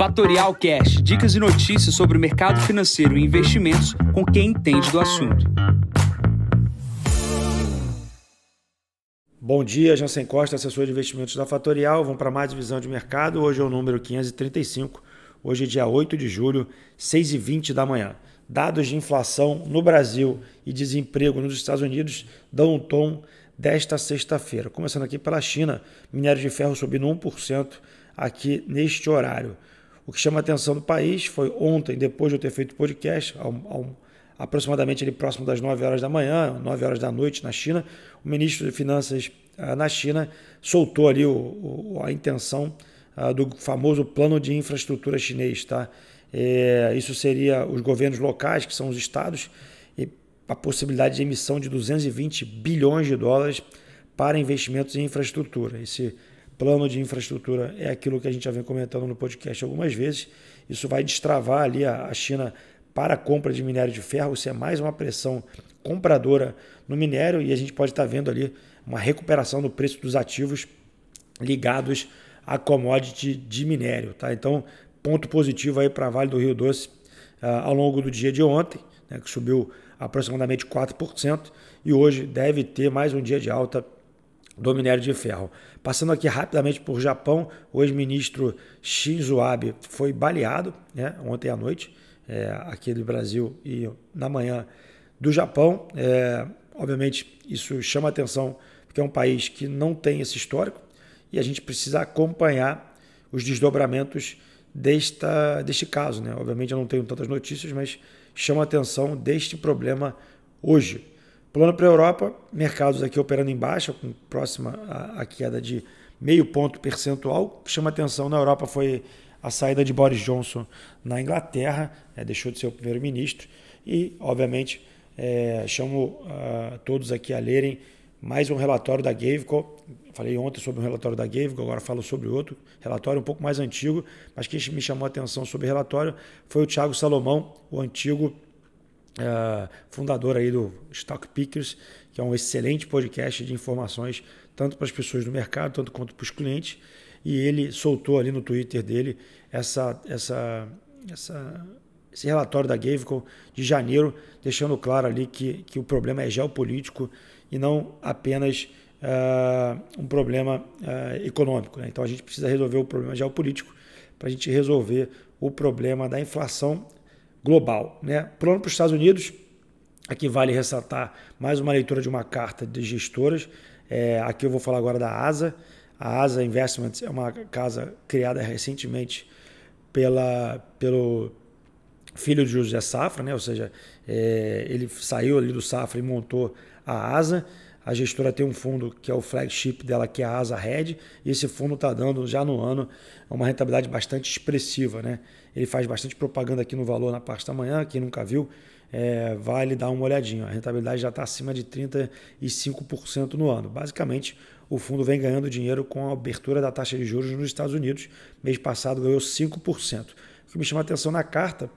Fatorial Cash, dicas e notícias sobre o mercado financeiro e investimentos com quem entende do assunto. Bom dia, Jansen Costa, assessor de investimentos da Fatorial. Vamos para mais visão de mercado. Hoje é o número 535. Hoje é dia 8 de julho, 6h20 da manhã. Dados de inflação no Brasil e desemprego nos Estados Unidos dão um tom desta sexta-feira. Começando aqui pela China, minério de ferro subindo 1% aqui neste horário. O que chama a atenção do país foi ontem, depois de eu ter feito podcast, ao, ao, aproximadamente ali próximo das 9 horas da manhã, 9 horas da noite na China, o ministro de Finanças ah, na China soltou ali o, o, a intenção ah, do famoso plano de infraestrutura chinês. Tá? É, isso seria os governos locais, que são os estados, e a possibilidade de emissão de 220 bilhões de dólares para investimentos em infraestrutura. Esse plano de infraestrutura é aquilo que a gente já vem comentando no podcast algumas vezes. Isso vai destravar ali a China para a compra de minério de ferro. Isso é mais uma pressão compradora no minério e a gente pode estar vendo ali uma recuperação do preço dos ativos ligados à commodity de minério. Tá? Então, ponto positivo aí para Vale do Rio Doce uh, ao longo do dia de ontem, né, que subiu aproximadamente 4%, e hoje deve ter mais um dia de alta do minério de ferro. Passando aqui rapidamente por Japão, o ex-ministro Shinzo Abe foi baleado né, ontem à noite, é, aqui do Brasil e na manhã do Japão. É, obviamente, isso chama atenção porque é um país que não tem esse histórico e a gente precisa acompanhar os desdobramentos desta, deste caso. Né? Obviamente, eu não tenho tantas notícias, mas chama atenção deste problema hoje. Plano para a Europa, mercados aqui operando em baixa, com próxima a, a queda de meio ponto percentual. Chama atenção na Europa foi a saída de Boris Johnson na Inglaterra, é, deixou de ser o primeiro-ministro. E, obviamente, é, chamo uh, todos aqui a lerem mais um relatório da Gaveco. Falei ontem sobre um relatório da Gaveco, agora falo sobre outro relatório um pouco mais antigo, mas quem me chamou a atenção sobre o relatório foi o Thiago Salomão, o antigo uh, fundador aí do Stock Pickers, que é um excelente podcast de informações tanto para as pessoas do mercado, tanto quanto para os clientes. E ele soltou ali no Twitter dele essa, essa, essa, esse relatório da Gaveco de janeiro, deixando claro ali que, que o problema é geopolítico e não apenas uh, um problema uh, econômico. Né? Então a gente precisa resolver o problema geopolítico para a gente resolver o problema da inflação global. Né? Plano para os Estados Unidos, aqui vale ressaltar mais uma leitura de uma carta de gestoras. É, aqui eu vou falar agora da ASA. A ASA Investments é uma casa criada recentemente pela, pelo filho de José Safra, né? ou seja, é, ele saiu ali do Safra e montou a ASA. A gestora tem um fundo que é o flagship dela, que é a Asa Red, e esse fundo está dando já no ano uma rentabilidade bastante expressiva. Né? Ele faz bastante propaganda aqui no valor na parte da manhã, quem nunca viu, é, vale dar uma olhadinha. A rentabilidade já está acima de 35% no ano. Basicamente, o fundo vem ganhando dinheiro com a abertura da taxa de juros nos Estados Unidos. Mês passado ganhou 5%. O que me chama atenção na carta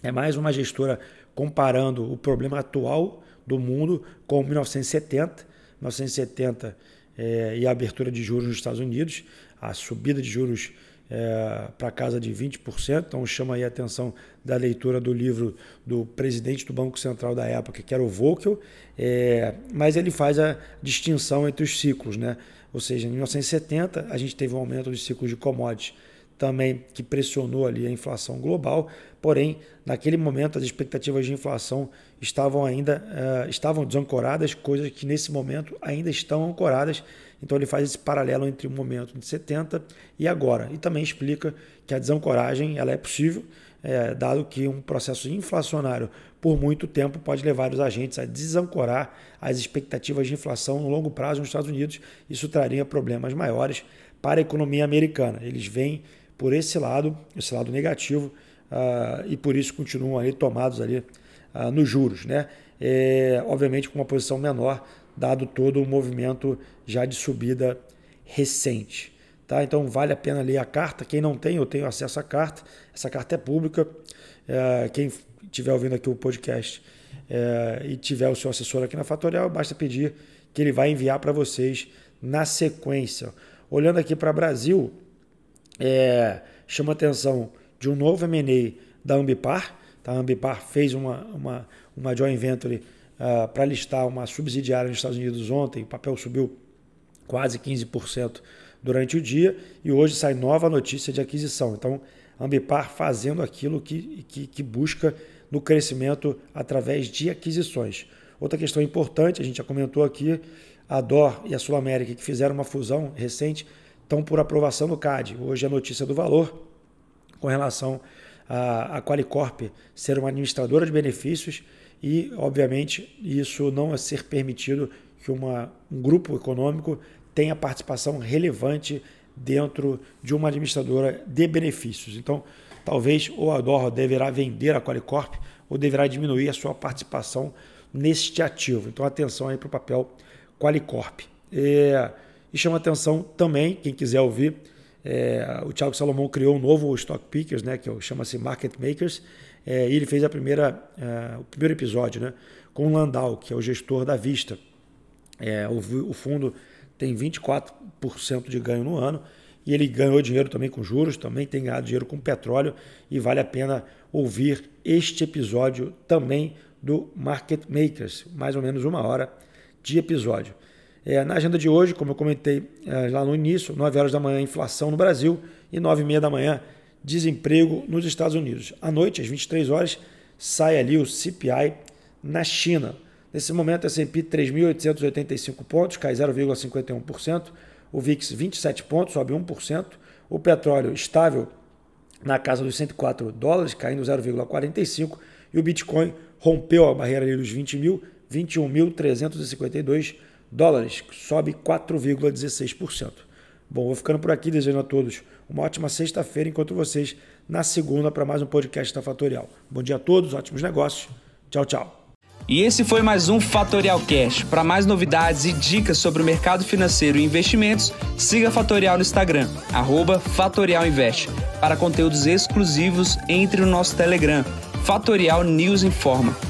é mais uma gestora comparando o problema atual do mundo com 1970. 1970 é, e a abertura de juros nos Estados Unidos, a subida de juros é, para casa de 20%. Então chama aí a atenção da leitura do livro do presidente do Banco Central da época, que era o Volcker, é, mas ele faz a distinção entre os ciclos. Né? Ou seja, em 1970 a gente teve um aumento dos ciclos de commodities também que pressionou ali a inflação global, porém, naquele momento as expectativas de inflação estavam ainda uh, estavam desancoradas, coisas que nesse momento ainda estão ancoradas. Então ele faz esse paralelo entre o momento de 70 e agora. E também explica que a desancoragem ela é possível, é, dado que um processo inflacionário por muito tempo pode levar os agentes a desancorar as expectativas de inflação no longo prazo nos Estados Unidos. Isso traria problemas maiores para a economia americana. Eles vêm por esse lado, esse lado negativo, uh, e por isso continuam ali tomados ali uh, nos juros, né? É, obviamente com uma posição menor, dado todo o movimento já de subida recente. Tá? Então vale a pena ler a carta. Quem não tem, eu tenho acesso à carta. Essa carta é pública. É, quem estiver ouvindo aqui o podcast é, e tiver o seu assessor aqui na Fatorial, basta pedir que ele vai enviar para vocês na sequência. Olhando aqui para o Brasil, é, chama atenção de um novo M&A da Ambipar. Tá? A Ambipar fez uma, uma, uma joint venture uh, para listar uma subsidiária nos Estados Unidos ontem. O papel subiu quase 15% durante o dia e hoje sai nova notícia de aquisição. Então, a Ambipar fazendo aquilo que, que, que busca no crescimento através de aquisições. Outra questão importante, a gente já comentou aqui, a DOR e a Sul América, que fizeram uma fusão recente, estão por aprovação no CAD. Hoje é a notícia do valor com relação a, a Qualicorp ser uma administradora de benefícios e, obviamente, isso não é ser permitido que uma, um grupo econômico tenha participação relevante dentro de uma administradora de benefícios. Então, talvez o Ador deverá vender a Qualicorp ou deverá diminuir a sua participação neste ativo. Então, atenção aí para o papel Qualicorp. É, e chama atenção também, quem quiser ouvir, é, o Thiago Salomão criou um novo Stock Pickers, né, que é chama-se Market Makers, é, e ele fez a primeira, é, o primeiro episódio né, com o Landau, que é o gestor da Vista. É, o, o fundo tem 24% de ganho no ano e ele ganhou dinheiro também com juros, também tem ganhado dinheiro com petróleo e vale a pena ouvir este episódio também do Market Makers, mais ou menos uma hora de episódio. É, na agenda de hoje, como eu comentei é, lá no início, 9 horas da manhã, inflação no Brasil e 9 e meia da manhã, desemprego nos Estados Unidos. À noite, às 23 horas, sai ali o CPI na China. Nesse momento, S&P 3.885 pontos, cai 0,51%. O VIX 27 pontos, sobe 1%. O petróleo estável na casa dos 104 dólares, caindo 0,45%. E o Bitcoin rompeu a barreira ali dos 20 mil, 21.352 dólares, sobe 4,16%. Bom, vou ficando por aqui, desejando a todos uma ótima sexta-feira, enquanto vocês na segunda para mais um podcast da Fatorial. Bom dia a todos, ótimos negócios. Tchau, tchau. E esse foi mais um Fatorial Cash. Para mais novidades e dicas sobre o mercado financeiro e investimentos, siga a Fatorial no Instagram, @fatorialinvest. Para conteúdos exclusivos, entre no nosso Telegram, Fatorial News Informa.